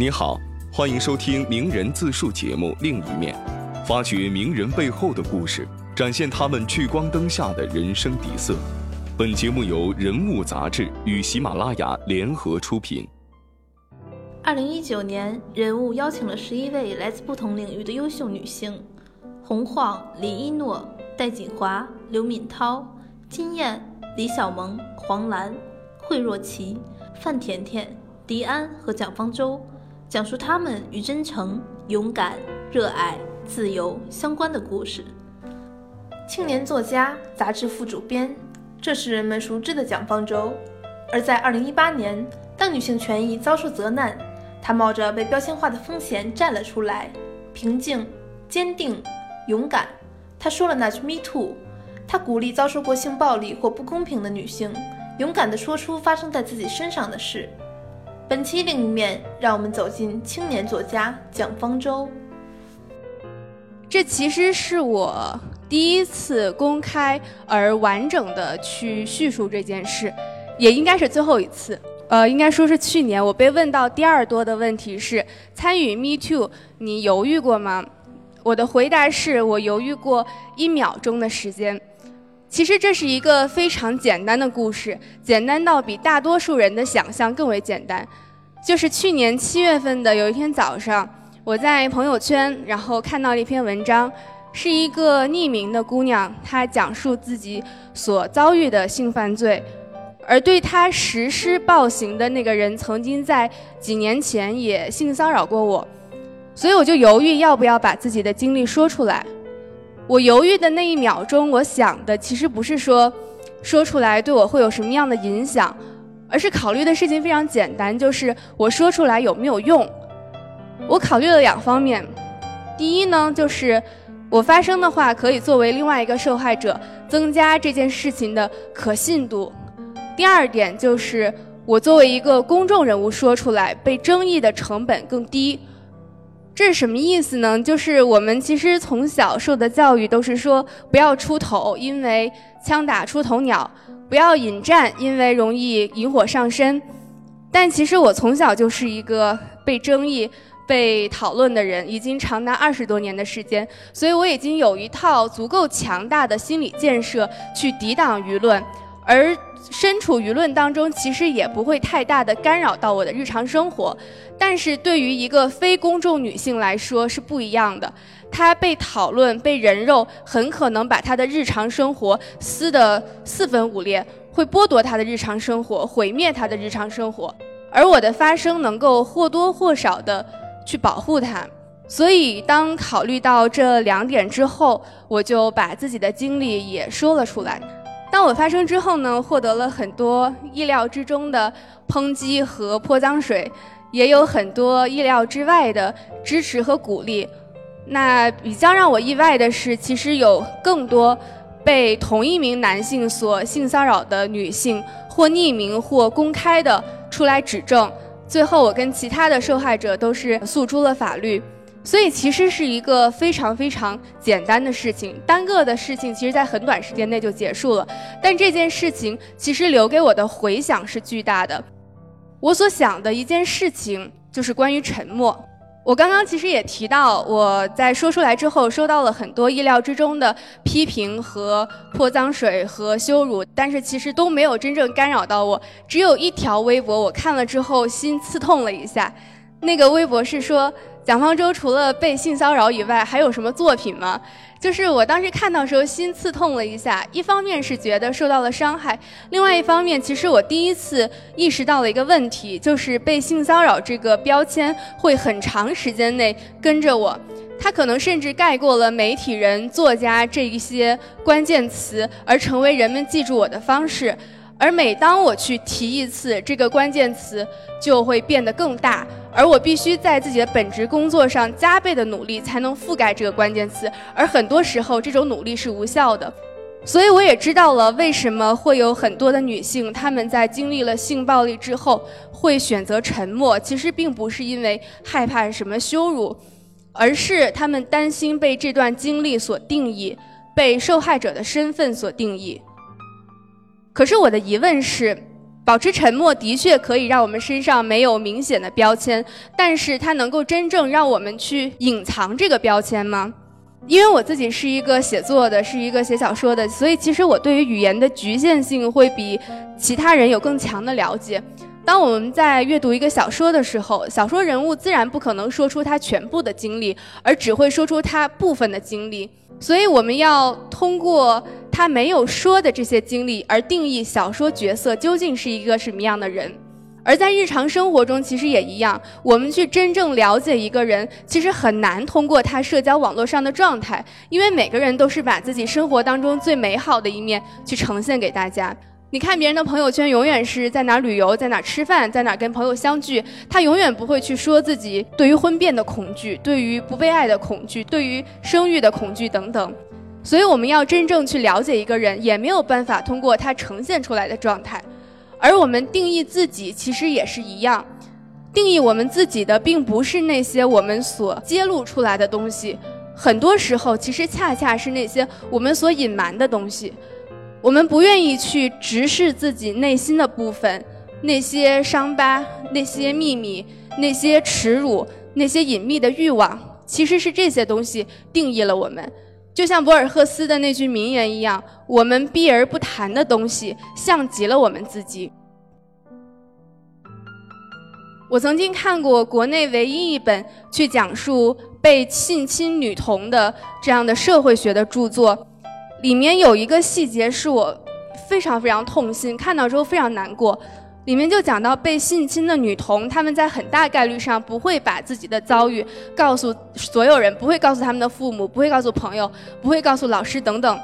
你好，欢迎收听名人自述节目《另一面》，发掘名人背后的故事，展现他们聚光灯下的人生底色。本节目由人物杂志与喜马拉雅联合出品。二零一九年，人物邀请了十一位来自不同领域的优秀女性：洪晃、李一诺、戴锦华、刘敏涛、金燕、李小萌、黄澜、惠若琪、范甜甜、迪安和蒋方舟，讲述他们与真诚、勇敢、热爱、自由相关的故事。青年作家、杂志副主编。这是人们熟知的蒋方舟，而在2018年，当女性权益遭受责难，她冒着被标签化的风险站了出来，平静、坚定、勇敢。她说了那句 “Me too”，她鼓励遭受过性暴力或不公平的女性，勇敢地说出发生在自己身上的事。本期另一面，让我们走进青年作家蒋方舟。这其实是我。第一次公开而完整的去叙述这件事，也应该是最后一次。呃，应该说是去年我被问到第二多的问题是：参与 Me Too，你犹豫过吗？我的回答是我犹豫过一秒钟的时间。其实这是一个非常简单的故事，简单到比大多数人的想象更为简单。就是去年七月份的有一天早上，我在朋友圈，然后看到了一篇文章。是一个匿名的姑娘，她讲述自己所遭遇的性犯罪，而对她实施暴行的那个人，曾经在几年前也性骚扰过我，所以我就犹豫要不要把自己的经历说出来。我犹豫的那一秒钟，我想的其实不是说说出来对我会有什么样的影响，而是考虑的事情非常简单，就是我说出来有没有用。我考虑了两方面，第一呢就是。我发声的话，可以作为另外一个受害者，增加这件事情的可信度。第二点就是，我作为一个公众人物说出来，被争议的成本更低。这是什么意思呢？就是我们其实从小受的教育都是说，不要出头，因为枪打出头鸟；不要引战，因为容易引火上身。但其实我从小就是一个被争议。被讨论的人已经长达二十多年的时间，所以我已经有一套足够强大的心理建设去抵挡舆论，而身处舆论当中，其实也不会太大的干扰到我的日常生活。但是对于一个非公众女性来说是不一样的，她被讨论、被人肉，很可能把她的日常生活撕得四分五裂，会剥夺她的日常生活，毁灭她的日常生活。而我的发声能够或多或少的。去保护她，所以当考虑到这两点之后，我就把自己的经历也说了出来。当我发生之后呢，获得了很多意料之中的抨击和泼脏水，也有很多意料之外的支持和鼓励。那比较让我意外的是，其实有更多被同一名男性所性骚扰的女性，或匿名或公开的出来指证。最后，我跟其他的受害者都是诉诸了法律，所以其实是一个非常非常简单的事情，单个的事情，其实在很短时间内就结束了。但这件事情其实留给我的回响是巨大的。我所想的一件事情就是关于沉默。我刚刚其实也提到，我在说出来之后，收到了很多意料之中的批评和泼脏水和羞辱，但是其实都没有真正干扰到我。只有一条微博，我看了之后心刺痛了一下。那个微博是说。蒋方舟除了被性骚扰以外，还有什么作品吗？就是我当时看到时候心刺痛了一下，一方面是觉得受到了伤害，另外一方面，其实我第一次意识到了一个问题，就是被性骚扰这个标签会很长时间内跟着我，它可能甚至盖过了媒体人、作家这一些关键词，而成为人们记住我的方式。而每当我去提一次这个关键词，就会变得更大。而我必须在自己的本职工作上加倍的努力，才能覆盖这个关键词。而很多时候，这种努力是无效的。所以，我也知道了为什么会有很多的女性，她们在经历了性暴力之后会选择沉默。其实并不是因为害怕什么羞辱，而是她们担心被这段经历所定义，被受害者的身份所定义。可是，我的疑问是。保持沉默的确可以让我们身上没有明显的标签，但是它能够真正让我们去隐藏这个标签吗？因为我自己是一个写作的，是一个写小说的，所以其实我对于语言的局限性会比其他人有更强的了解。当我们在阅读一个小说的时候，小说人物自然不可能说出他全部的经历，而只会说出他部分的经历。所以我们要通过他没有说的这些经历，而定义小说角色究竟是一个什么样的人。而在日常生活中，其实也一样。我们去真正了解一个人，其实很难通过他社交网络上的状态，因为每个人都是把自己生活当中最美好的一面去呈现给大家。你看别人的朋友圈，永远是在哪旅游，在哪吃饭，在哪跟朋友相聚，他永远不会去说自己对于婚变的恐惧，对于不被爱的恐惧，对于生育的恐惧等等。所以，我们要真正去了解一个人，也没有办法通过他呈现出来的状态。而我们定义自己，其实也是一样，定义我们自己的，并不是那些我们所揭露出来的东西，很多时候，其实恰恰是那些我们所隐瞒的东西。我们不愿意去直视自己内心的部分，那些伤疤、那些秘密、那些耻辱、那些隐秘的欲望，其实是这些东西定义了我们。就像博尔赫斯的那句名言一样，我们避而不谈的东西，像极了我们自己。我曾经看过国内唯一一本去讲述被性侵女童的这样的社会学的著作，里面有一个细节是我非常非常痛心，看到之后非常难过。里面就讲到被性侵的女童，他们在很大概率上不会把自己的遭遇告诉所有人，不会告诉他们的父母，不会告诉朋友，不会告诉老师等等。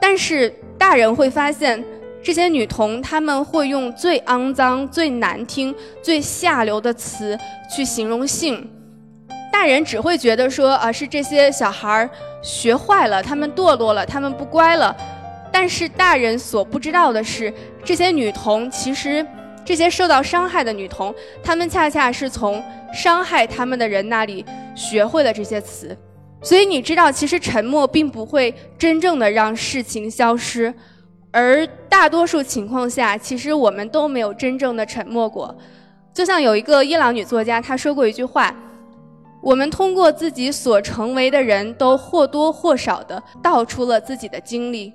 但是大人会发现，这些女童他们会用最肮脏、最难听、最下流的词去形容性。大人只会觉得说啊，是这些小孩学坏了，他们堕落了，他们不乖了。但是大人所不知道的是，这些女童其实。这些受到伤害的女童，她们恰恰是从伤害她们的人那里学会了这些词，所以你知道，其实沉默并不会真正的让事情消失，而大多数情况下，其实我们都没有真正的沉默过。就像有一个伊朗女作家，她说过一句话：“我们通过自己所成为的人都或多或少的道出了自己的经历，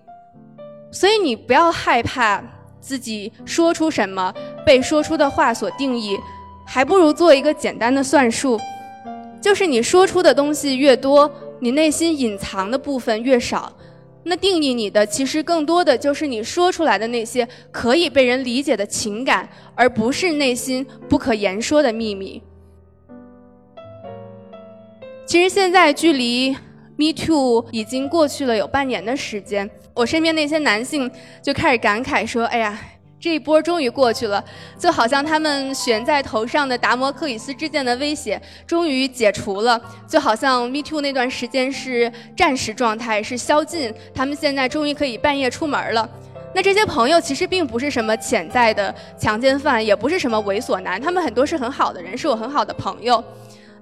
所以你不要害怕。”自己说出什么，被说出的话所定义，还不如做一个简单的算术，就是你说出的东西越多，你内心隐藏的部分越少，那定义你的其实更多的就是你说出来的那些可以被人理解的情感，而不是内心不可言说的秘密。其实现在距离。Me too 已经过去了有半年的时间，我身边那些男性就开始感慨说：“哎呀，这一波终于过去了，就好像他们悬在头上的达摩克里斯之剑的威胁终于解除了，就好像 Me too 那段时间是战时状态，是宵禁，他们现在终于可以半夜出门了。那这些朋友其实并不是什么潜在的强奸犯，也不是什么猥琐男，他们很多是很好的人，是我很好的朋友。”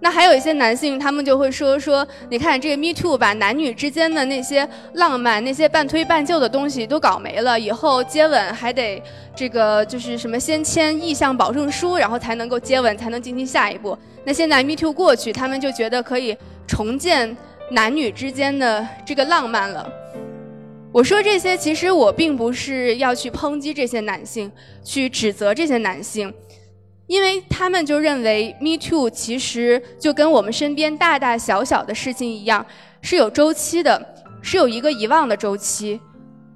那还有一些男性，他们就会说说，你看这个 Me Too 把男女之间的那些浪漫、那些半推半就的东西都搞没了，以后接吻还得这个就是什么先签意向保证书，然后才能够接吻，才能进行下一步。那现在 Me Too 过去，他们就觉得可以重建男女之间的这个浪漫了。我说这些，其实我并不是要去抨击这些男性，去指责这些男性。因为他们就认为，Me Too 其实就跟我们身边大大小小的事情一样，是有周期的，是有一个遗忘的周期。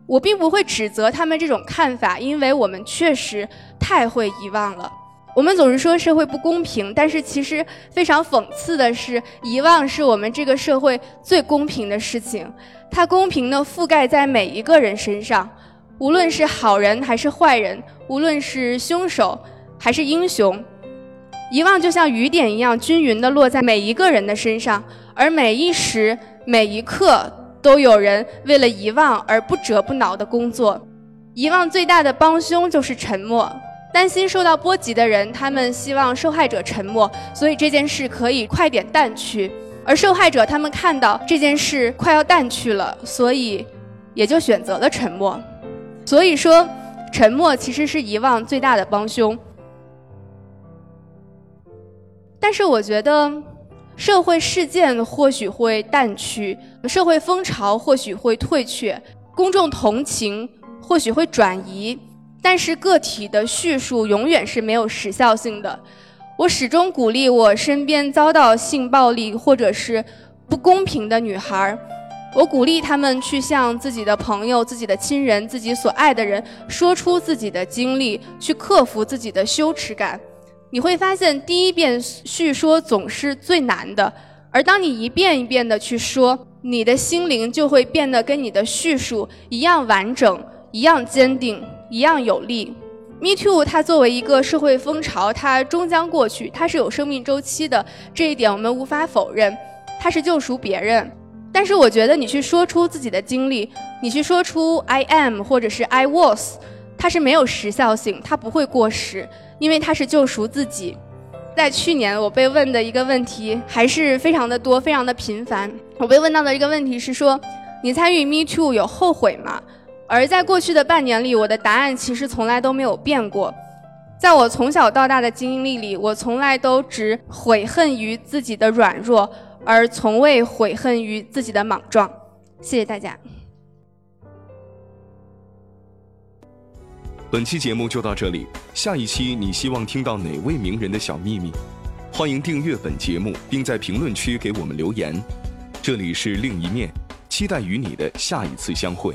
我并不会指责他们这种看法，因为我们确实太会遗忘了。我们总是说社会不公平，但是其实非常讽刺的是，遗忘是我们这个社会最公平的事情。它公平地覆盖在每一个人身上，无论是好人还是坏人，无论是凶手。还是英雄，遗忘就像雨点一样均匀地落在每一个人的身上，而每一时每一刻都有人为了遗忘而不折不挠的工作。遗忘最大的帮凶就是沉默。担心受到波及的人，他们希望受害者沉默，所以这件事可以快点淡去；而受害者他们看到这件事快要淡去了，所以也就选择了沉默。所以说。沉默其实是遗忘最大的帮凶。但是我觉得，社会事件或许会淡去，社会风潮或许会退却，公众同情或许会转移，但是个体的叙述永远是没有时效性的。我始终鼓励我身边遭到性暴力或者是不公平的女孩，我鼓励她们去向自己的朋友、自己的亲人、自己所爱的人说出自己的经历，去克服自己的羞耻感。你会发现，第一遍叙说总是最难的，而当你一遍一遍的去说，你的心灵就会变得跟你的叙述一样完整、一样坚定、一样有力。Me Too，它作为一个社会风潮，它终将过去，它是有生命周期的，这一点我们无法否认。它是救赎别人，但是我觉得你去说出自己的经历，你去说出 I am 或者是 I was，它是没有时效性，它不会过时，因为他是救赎自己。在去年，我被问的一个问题还是非常的多，非常的频繁。我被问到的一个问题是说，你参与 Me Too 有后悔吗？而在过去的半年里，我的答案其实从来都没有变过。在我从小到大的经历里，我从来都只悔恨于自己的软弱，而从未悔恨于自己的莽撞。谢谢大家。本期节目就到这里，下一期你希望听到哪位名人的小秘密？欢迎订阅本节目，并在评论区给我们留言。这里是另一面，期待与你的下一次相会。